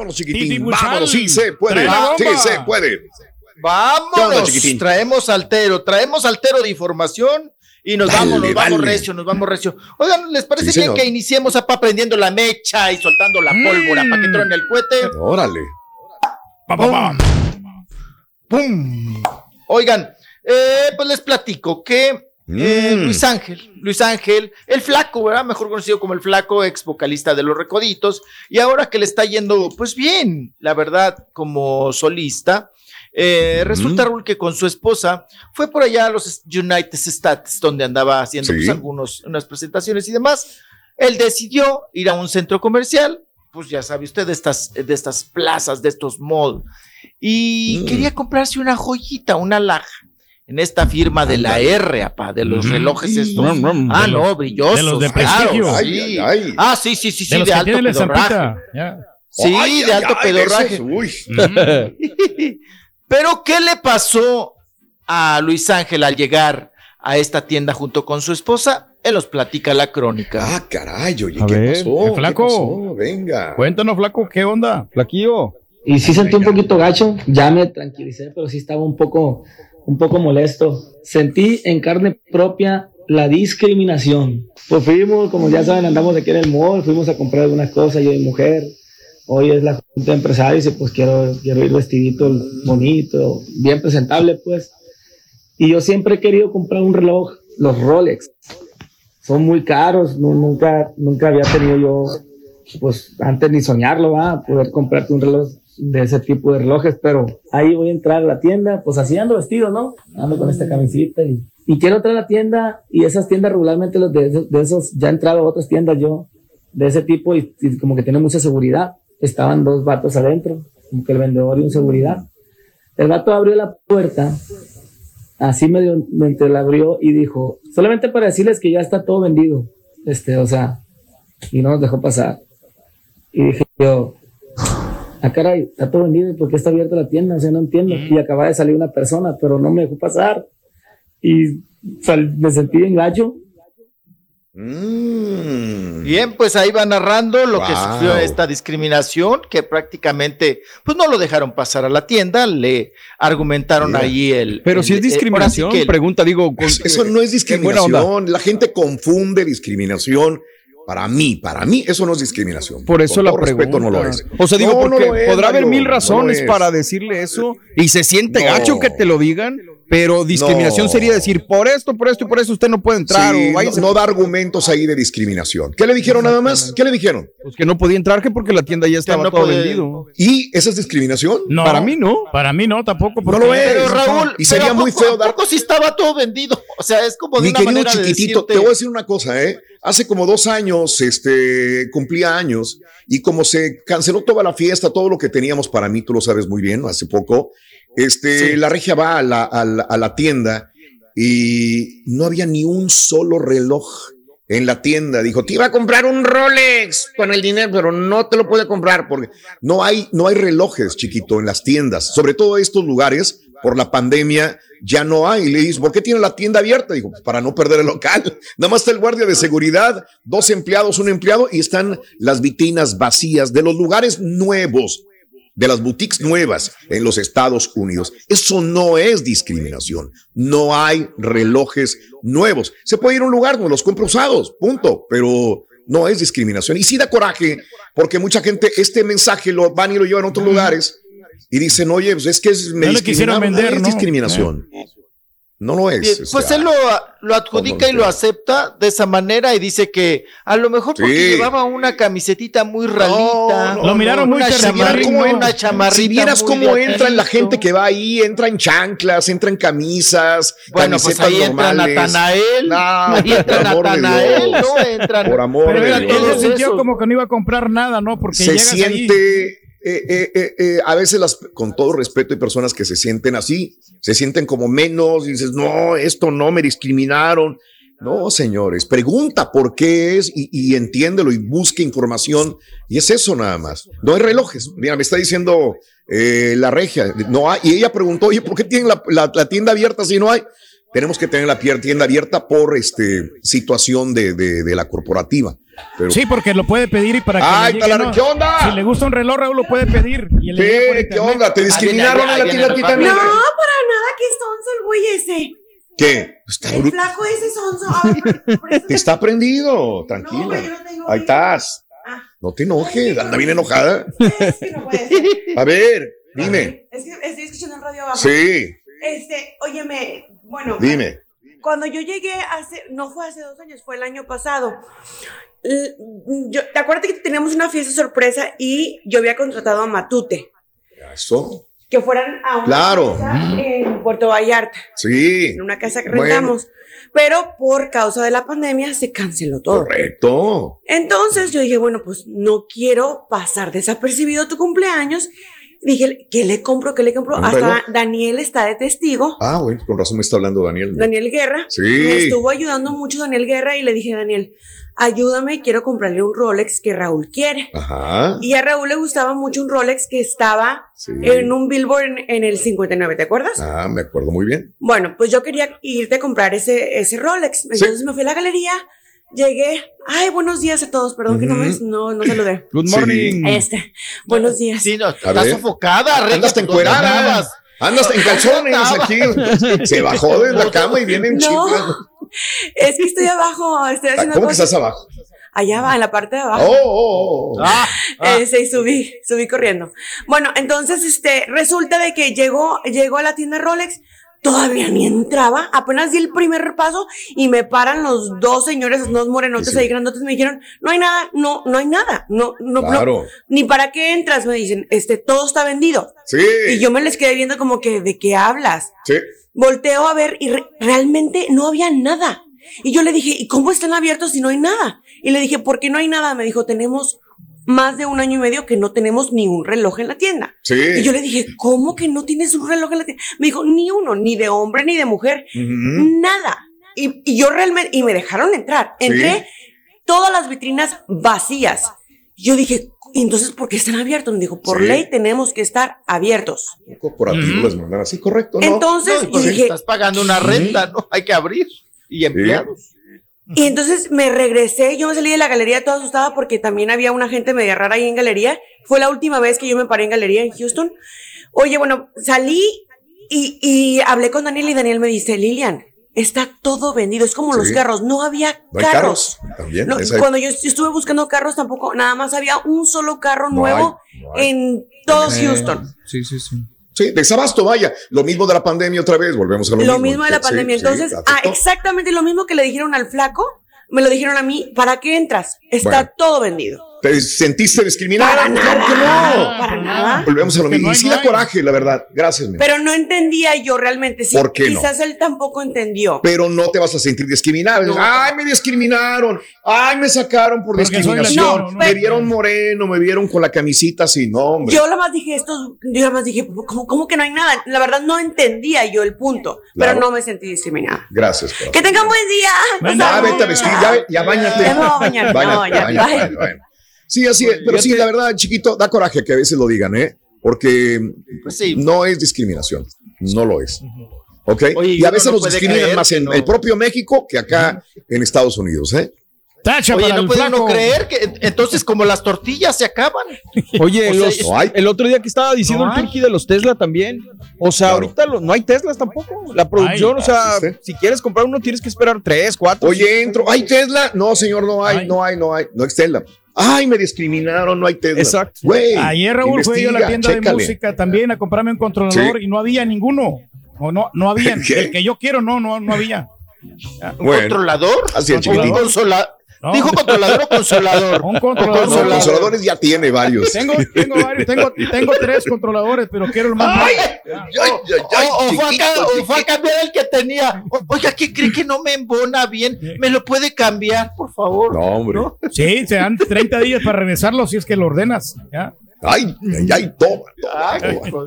Vámonos, chiquitín. Vámonos, sí se puede. Sí se puede. Vámonos. Traemos altero, traemos altero de información y nos vamos, nos vamos recio, nos vamos recio. Oigan, ¿les parece bien que iniciemos a pa prendiendo la mecha y soltando la pólvora para que truene el cohete? Órale. ¡Pum! ¡Pum! Oigan, eh, pues les platico que eh, Mm. Luis Ángel, Luis Ángel, el flaco, ¿verdad? Mejor conocido como el flaco, ex vocalista de Los Recoditos, y ahora que le está yendo, pues bien, la verdad, como solista, eh, resulta, Raúl, que con su esposa fue por allá a los United States, donde andaba haciendo pues, Sí. algunos, unas presentaciones y demás. Él decidió ir a un centro comercial, pues ya sabe usted, de estas, de estas plazas, de estos malls, y Mm. quería comprarse una joyita, una alhaja en esta firma de la R, apá, de los Mm. relojes estos. Rum, rum, ah, no, los- brillosos. de los de claro, prestigio. sí. Ay, ay, ay. Ah, sí, sí, sí, sí, de de, alto pedorraje. Ya. Sí, Ay, de ay, alto ay, pedorraje. esos, uy. Pero, ¿qué le pasó a Luis Ángel al llegar a esta tienda junto con su esposa? Él nos platica la crónica. Ah, caray, oye, A ¿qué ver, pasó? el flaco. ¿Qué pasó? Venga. Cuéntanos, flaco, ¿qué onda? Flaquillo. Y sí sentí un poquito gacho, ya me tranquilicé, pero sí estaba un poco, un poco molesto. Sentí en carne propia la discriminación. Pues fuimos, como ya saben, andamos aquí en el mall, fuimos a comprar algunas cosas, yo y mujer. Hoy es la junta de empresarios y pues quiero, quiero ir vestidito bonito, bien presentable pues. Y yo siempre he querido comprar un reloj, los Rolex. Son muy caros, nu- nunca, nunca había tenido yo pues antes ni soñarlo, va, poder comprarte un reloj de ese tipo de relojes, pero ahí voy a entrar a la tienda, pues así ando vestido, ¿no? Ando con esta camisita y, quiero entrar a la tienda y esas tiendas regularmente los de, esos, de esos, ya he entrado a otras tiendas yo de ese tipo y, y como que tiene mucha seguridad. Estaban dos vatos adentro, como que el vendedor y un seguridad. El vato abrió la puerta, así medio, medio la abrió y dijo, solamente para decirles que ya está todo vendido, este, o sea, y no nos dejó pasar. Y dije yo, ah, caray, está todo vendido, ¿por qué está abierta la tienda? O sea, no entiendo. Y acaba de salir una persona, pero no me dejó pasar. Y sal- me sentí en gacho. Mm. Bien, pues ahí va narrando lo que sufrió esta discriminación, que prácticamente, pues no lo dejaron pasar a la tienda, le argumentaron Mira. ahí el. Pero el- si es eh, ahora sí discriminación, que el- pregunta, digo. con- Eso no es discriminación. La gente confunde discriminación. Para mí, para mí, eso no es discriminación. Por eso Con la pregunta. no lo es. O sea, digo, No, no porque es, podrá haber mil razones es. para decirle eso y se siente No. gacho que te lo digan, pero discriminación No. sería decir por esto, por esto y por eso usted no puede entrar Sí, o no, no da argumentos ahí de discriminación. ¿Qué le dijeron nada más? ¿Qué le dijeron? pues que no podía entrar que porque la tienda ya estaba no todo puede- vendido. ¿Y esa es discriminación? No, Para mí no. Para mí no, tampoco. No lo es. Pero Raúl, Y sería pero ¿a muy poco- feo ¿a dar- poco si estaba todo vendido? O sea, es como de Mi una querido manera de chiquitito, decirte- te voy a decir una cosa, ¿eh? Hace como dos años, este, cumplía años y como se canceló toda la fiesta, todo lo que teníamos para mí, tú lo sabes muy bien, hace poco, este, la regia va a la, a la- a la tienda y no había ni un solo reloj en la tienda. Dijo, te iba a comprar un Rolex con el dinero, pero no te lo puede comprar porque no hay, no hay relojes, chiquito, en las tiendas, sobre todo estos lugares, por la pandemia, ya no hay. Y le dices, ¿por qué tiene la tienda abierta? Dijo, "Pues para no perder el local. Nada más está el guardia de seguridad, dos empleados, un empleado, y están las vitrinas vacías de los lugares nuevos, de las boutiques nuevas en los Estados Unidos. Eso no es discriminación. No hay relojes nuevos. Se puede ir a un lugar donde los compra usados, punto. Pero no es discriminación. Y sí da coraje, porque mucha gente este mensaje lo van y lo llevan a otros lugares y dicen, oye, pues es que es, me No le quisieron vender, es ¿no? discriminación. No lo es. Pues sea, él lo, lo adjudica y ¿cómo lo no? acepta de esa manera y dice que a lo mejor porque Sí. llevaba una camisetita muy ralita. No, Lo miraron muy una chamarrita, ¿no? Si vieras cómo entran la gente que va ahí, entra en chanclas, entra en camisas, Bueno, pues camisetas ahí entra normales. Natanael. No, ahí entra por amor de Natanael, Dios. ¿no? Entran. Por amor Pero de él, Pero él Dios. se sintió como que no iba a comprar nada, ¿no? Porque se llegas ahí. Eh, eh, eh, a veces las, con todo respeto hay personas que se sienten así, se sienten como menos, y dices, no, esto no, me discriminaron. No, señores, pregunta por qué es y, y entiéndelo y busque información. Y es eso nada más. No hay relojes. Mira, me está diciendo la regia, no hay. Y ella preguntó, oye, ¿por qué tienen la tienda abierta si no hay? Tenemos que tener la tienda abierta por este, situación de, de- de la corporativa. Pero, Sí, porque lo puede pedir y para que ¡Ay, le llegue, ¿no? ¿qué onda? Si le gusta un reloj, Raúl lo puede pedir. Y ¿Qué, ¿Qué internet. onda? ¿Te discriminaron viene, en la tienda a ti también? No, para nada, que sonso el güey ese. ¿Qué? Está El bru- flaco ese sonso. Te está prendido, No, güey, yo no tengo Ahí estás. Ah. No te enojes, anda bien enojada. Es que no puede ser. A ver, dime. Es que estoy escuchando el radio abajo. Sí, Este, óyeme, bueno. dime. Cuando yo llegué hace, no fue hace dos años, fue el año pasado. Yo, ¿Te acuerdas que teníamos una fiesta sorpresa y yo había contratado a Matute Eso. que fueran a una Claro. fiesta en Puerto Vallarta, Sí, en una casa que Bueno. rentamos? Pero por causa de la pandemia se canceló todo. correcto. Entonces yo dije, bueno, pues no quiero pasar desapercibido tu cumpleaños. Dije, ¿qué le compro? ¿Qué le compro? ¿Un Hasta reloj? Daniel está de testigo. Ah, bueno, con razón me está hablando Daniel. Daniel Guerra. Sí. Me estuvo ayudando mucho Daniel Guerra y le dije, Daniel, ayúdame, quiero comprarle un Rolex que Raúl quiere. Ajá. Y a Raúl le gustaba mucho un Rolex que estaba Sí. en un billboard en, en el 59, ¿te acuerdas? Ah, me acuerdo muy bien. Bueno, pues yo quería irte a comprar ese, ese Rolex. Entonces me fui a la galería, llegué. Ay, buenos días a todos, perdón que no me no, no saludé. Good Sí. morning. Este, buenos días. Sí, no, A está ver. sofocada, Regia, Andas ¿dónde encuerada. andabas? Andas en calzones aquí. Se bajó de la cama y viene en No, es que estoy abajo, estoy haciendo ¿Cómo que estás abajo? Allá va, en la parte de abajo. Oh, oh, oh. Ah, ah. Este, y subí, subí corriendo. Bueno, entonces, este, resulta de que llegó, llegó a la tienda Rolex, todavía ni entraba, apenas di el primer paso y me paran los dos señores, dos morenotes Sí. ahí grandotes, me dijeron, no hay nada, no, no hay nada, no, no, no, Claro. ni para qué entras, me dicen, este, todo está vendido. Sí. Y yo me les quedé viendo como que, ¿de qué hablas? Sí. Volteo a ver y re- realmente no había nada. Y yo le dije, ¿y cómo están abiertos si no hay nada? Y le dije, ¿por qué no hay nada? Me dijo, tenemos más de un año y medio que no tenemos ni un reloj en la tienda. Sí. Y yo le dije, ¿cómo que no tienes un reloj en la tienda? Me dijo, ni uno, ni de hombre ni de mujer, nada. Y, y yo realmente, y me dejaron entrar. Sí. Entré, todas las vitrinas vacías. Yo dije, ¿y entonces por qué están abiertos? Me dijo, por Sí. ley tenemos que estar abiertos. Un corporativo les mandan así, correcto, ¿no? Entonces, No, pues dije, estás pagando una renta, ¿no? Hay que abrir. Y empleados. Y entonces me regresé, yo me salí de la galería toda asustada porque también había una gente media rara ahí en galería. Fue la última vez que yo me paré en galería en Houston. Oye, bueno, salí y, y hablé con Daniel y Daniel me dice, Lilian, está todo vendido, es como los carros, no había No carros. carros. También. No, cuando yo estuve buscando carros tampoco, nada más había un solo carro No nuevo hay, no hay. en todo Eh, Houston. Sí, sí, sí. Sí, desabasto, vaya. Lo mismo de la pandemia otra vez, volvemos a lo, Lo mismo de la pandemia. sí, Entonces, ah, exactamente lo mismo que le dijeron al flaco, me lo dijeron a mí, ¿para qué entras? Está Bueno. todo vendido. ¿Te sentiste discriminada? Para Claro nada, que no. para nada. Volvemos a lo Que mismo. no y sí no da coraje, la verdad. Gracias, mi. Pero no entendía yo realmente. Sí, ¿Por qué no? Quizás él tampoco entendió. Pero no te vas a sentir discriminado. No. Ay, me discriminaron. Ay, me sacaron por Porque discriminación. Me vieron moreno, me vieron con la camisita así. No, hombre. Yo lo más dije esto, yo lo más dije, ¿cómo, cómo que no hay nada? La verdad no entendía yo el punto, Claro. pero no me sentí discriminada. Gracias. corazón. Que tengan buen día. Vemos. vete a vestir, ya, ya bañate. Ya me voy a bañar, Báñate, no, ya, báñate, bye. Sí, así es. Pero sí, la verdad, chiquito, da coraje que a veces lo digan, ¿eh? Porque Pues sí. no es discriminación. No lo es. ¿Ok? Oye, y a veces no nos discriminan creer más en no. el propio México que acá en Estados Unidos, ¿eh? Tacha Oye, no puede uno creer que entonces como las tortillas se acaban. Oye, O sea, los- no hay. el otro día que estaba diciendo No el. Turki de los Tesla también. O sea, Claro. ahorita lo- no hay Teslas tampoco. La producción, Ay, o sea, si quieres comprar uno tienes que esperar tres, cuatro. Oye, cinco, entro. ¿Hay Tesla? No, señor, no hay, Ay. no hay, no hay. No hay Tesla. Ay, me discriminaron, no hay Tesla. Exacto. Ayer Raúl fue yo a la tienda de música también a comprarme un controlador Sí. y no había ninguno. O no, no había. ¿Qué? El que yo quiero, no, no, no había. ¿Un Bueno, controlador? así ¿Un chiquitín. No. ¿Dijo controlador o consolador? Un controlador. consolador. consoladores ya tiene varios. Tengo, tengo varios, tengo, tengo tres controladores, pero quiero el más Ay, o, o fue a, chiquito, ca- o fue a cambiar el que tenía. O- Oiga, ¿qué cree que no me embona bien? ¿Me lo puede cambiar, por favor? No, hombre. Sí, te dan 30 días para regresarlo si es que lo ordenas. ¿ya? Ay, ay, ay, toma, toma, Ay, toma.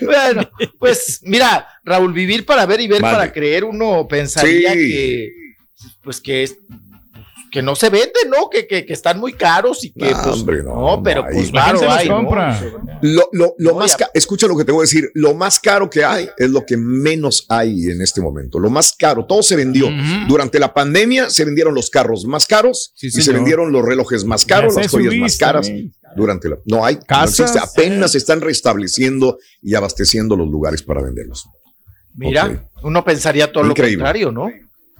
bueno, pues mira, Raúl, vivir para ver y ver para creer, uno pensaría Sí. que, pues que es que no se vende, ¿no? Que, que, que están muy caros y que, No, pues, hombre, no, no, pero pues claro, hay, ¿no? compra. Lo, lo, lo No, más ya- escucha lo que te voy a decir, lo más caro que hay es lo que menos hay en este momento. Lo más caro, todo se vendió. Ujú. Durante la pandemia se vendieron los carros más caros Sí, y se vendieron los relojes más caros, Las las joyas más caras. también. Durante la, no hay, Casas. existe, apenas se están restableciendo y abasteciendo los lugares para venderlos. Mira, Ok. uno pensaría todo Increíble. lo contrario, ¿no?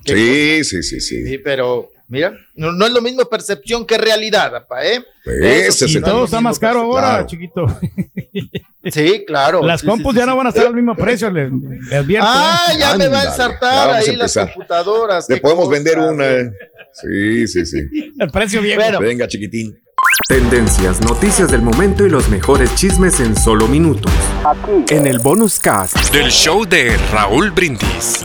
Sí, sí, sí, sí. Sí, pero mira, no, no es lo mismo percepción que realidad, apa, ¿eh? Ese Eso es Y todo está más caro ahora, Claro. chiquito. Sí, claro. Las Sí, compus sí, ya sí, no sí. van a estar al mismo precio, les, les advierto. Ah, ¿eh? ya me va a ensartar a ahí las computadoras. Le podemos cosa, vender una. Sí, sí, sí. El precio viejo. Bueno. Venga, chiquitín. Tendencias, noticias del momento y los mejores chismes en solo minutos. En el bonus cast del show de Raúl Brindis.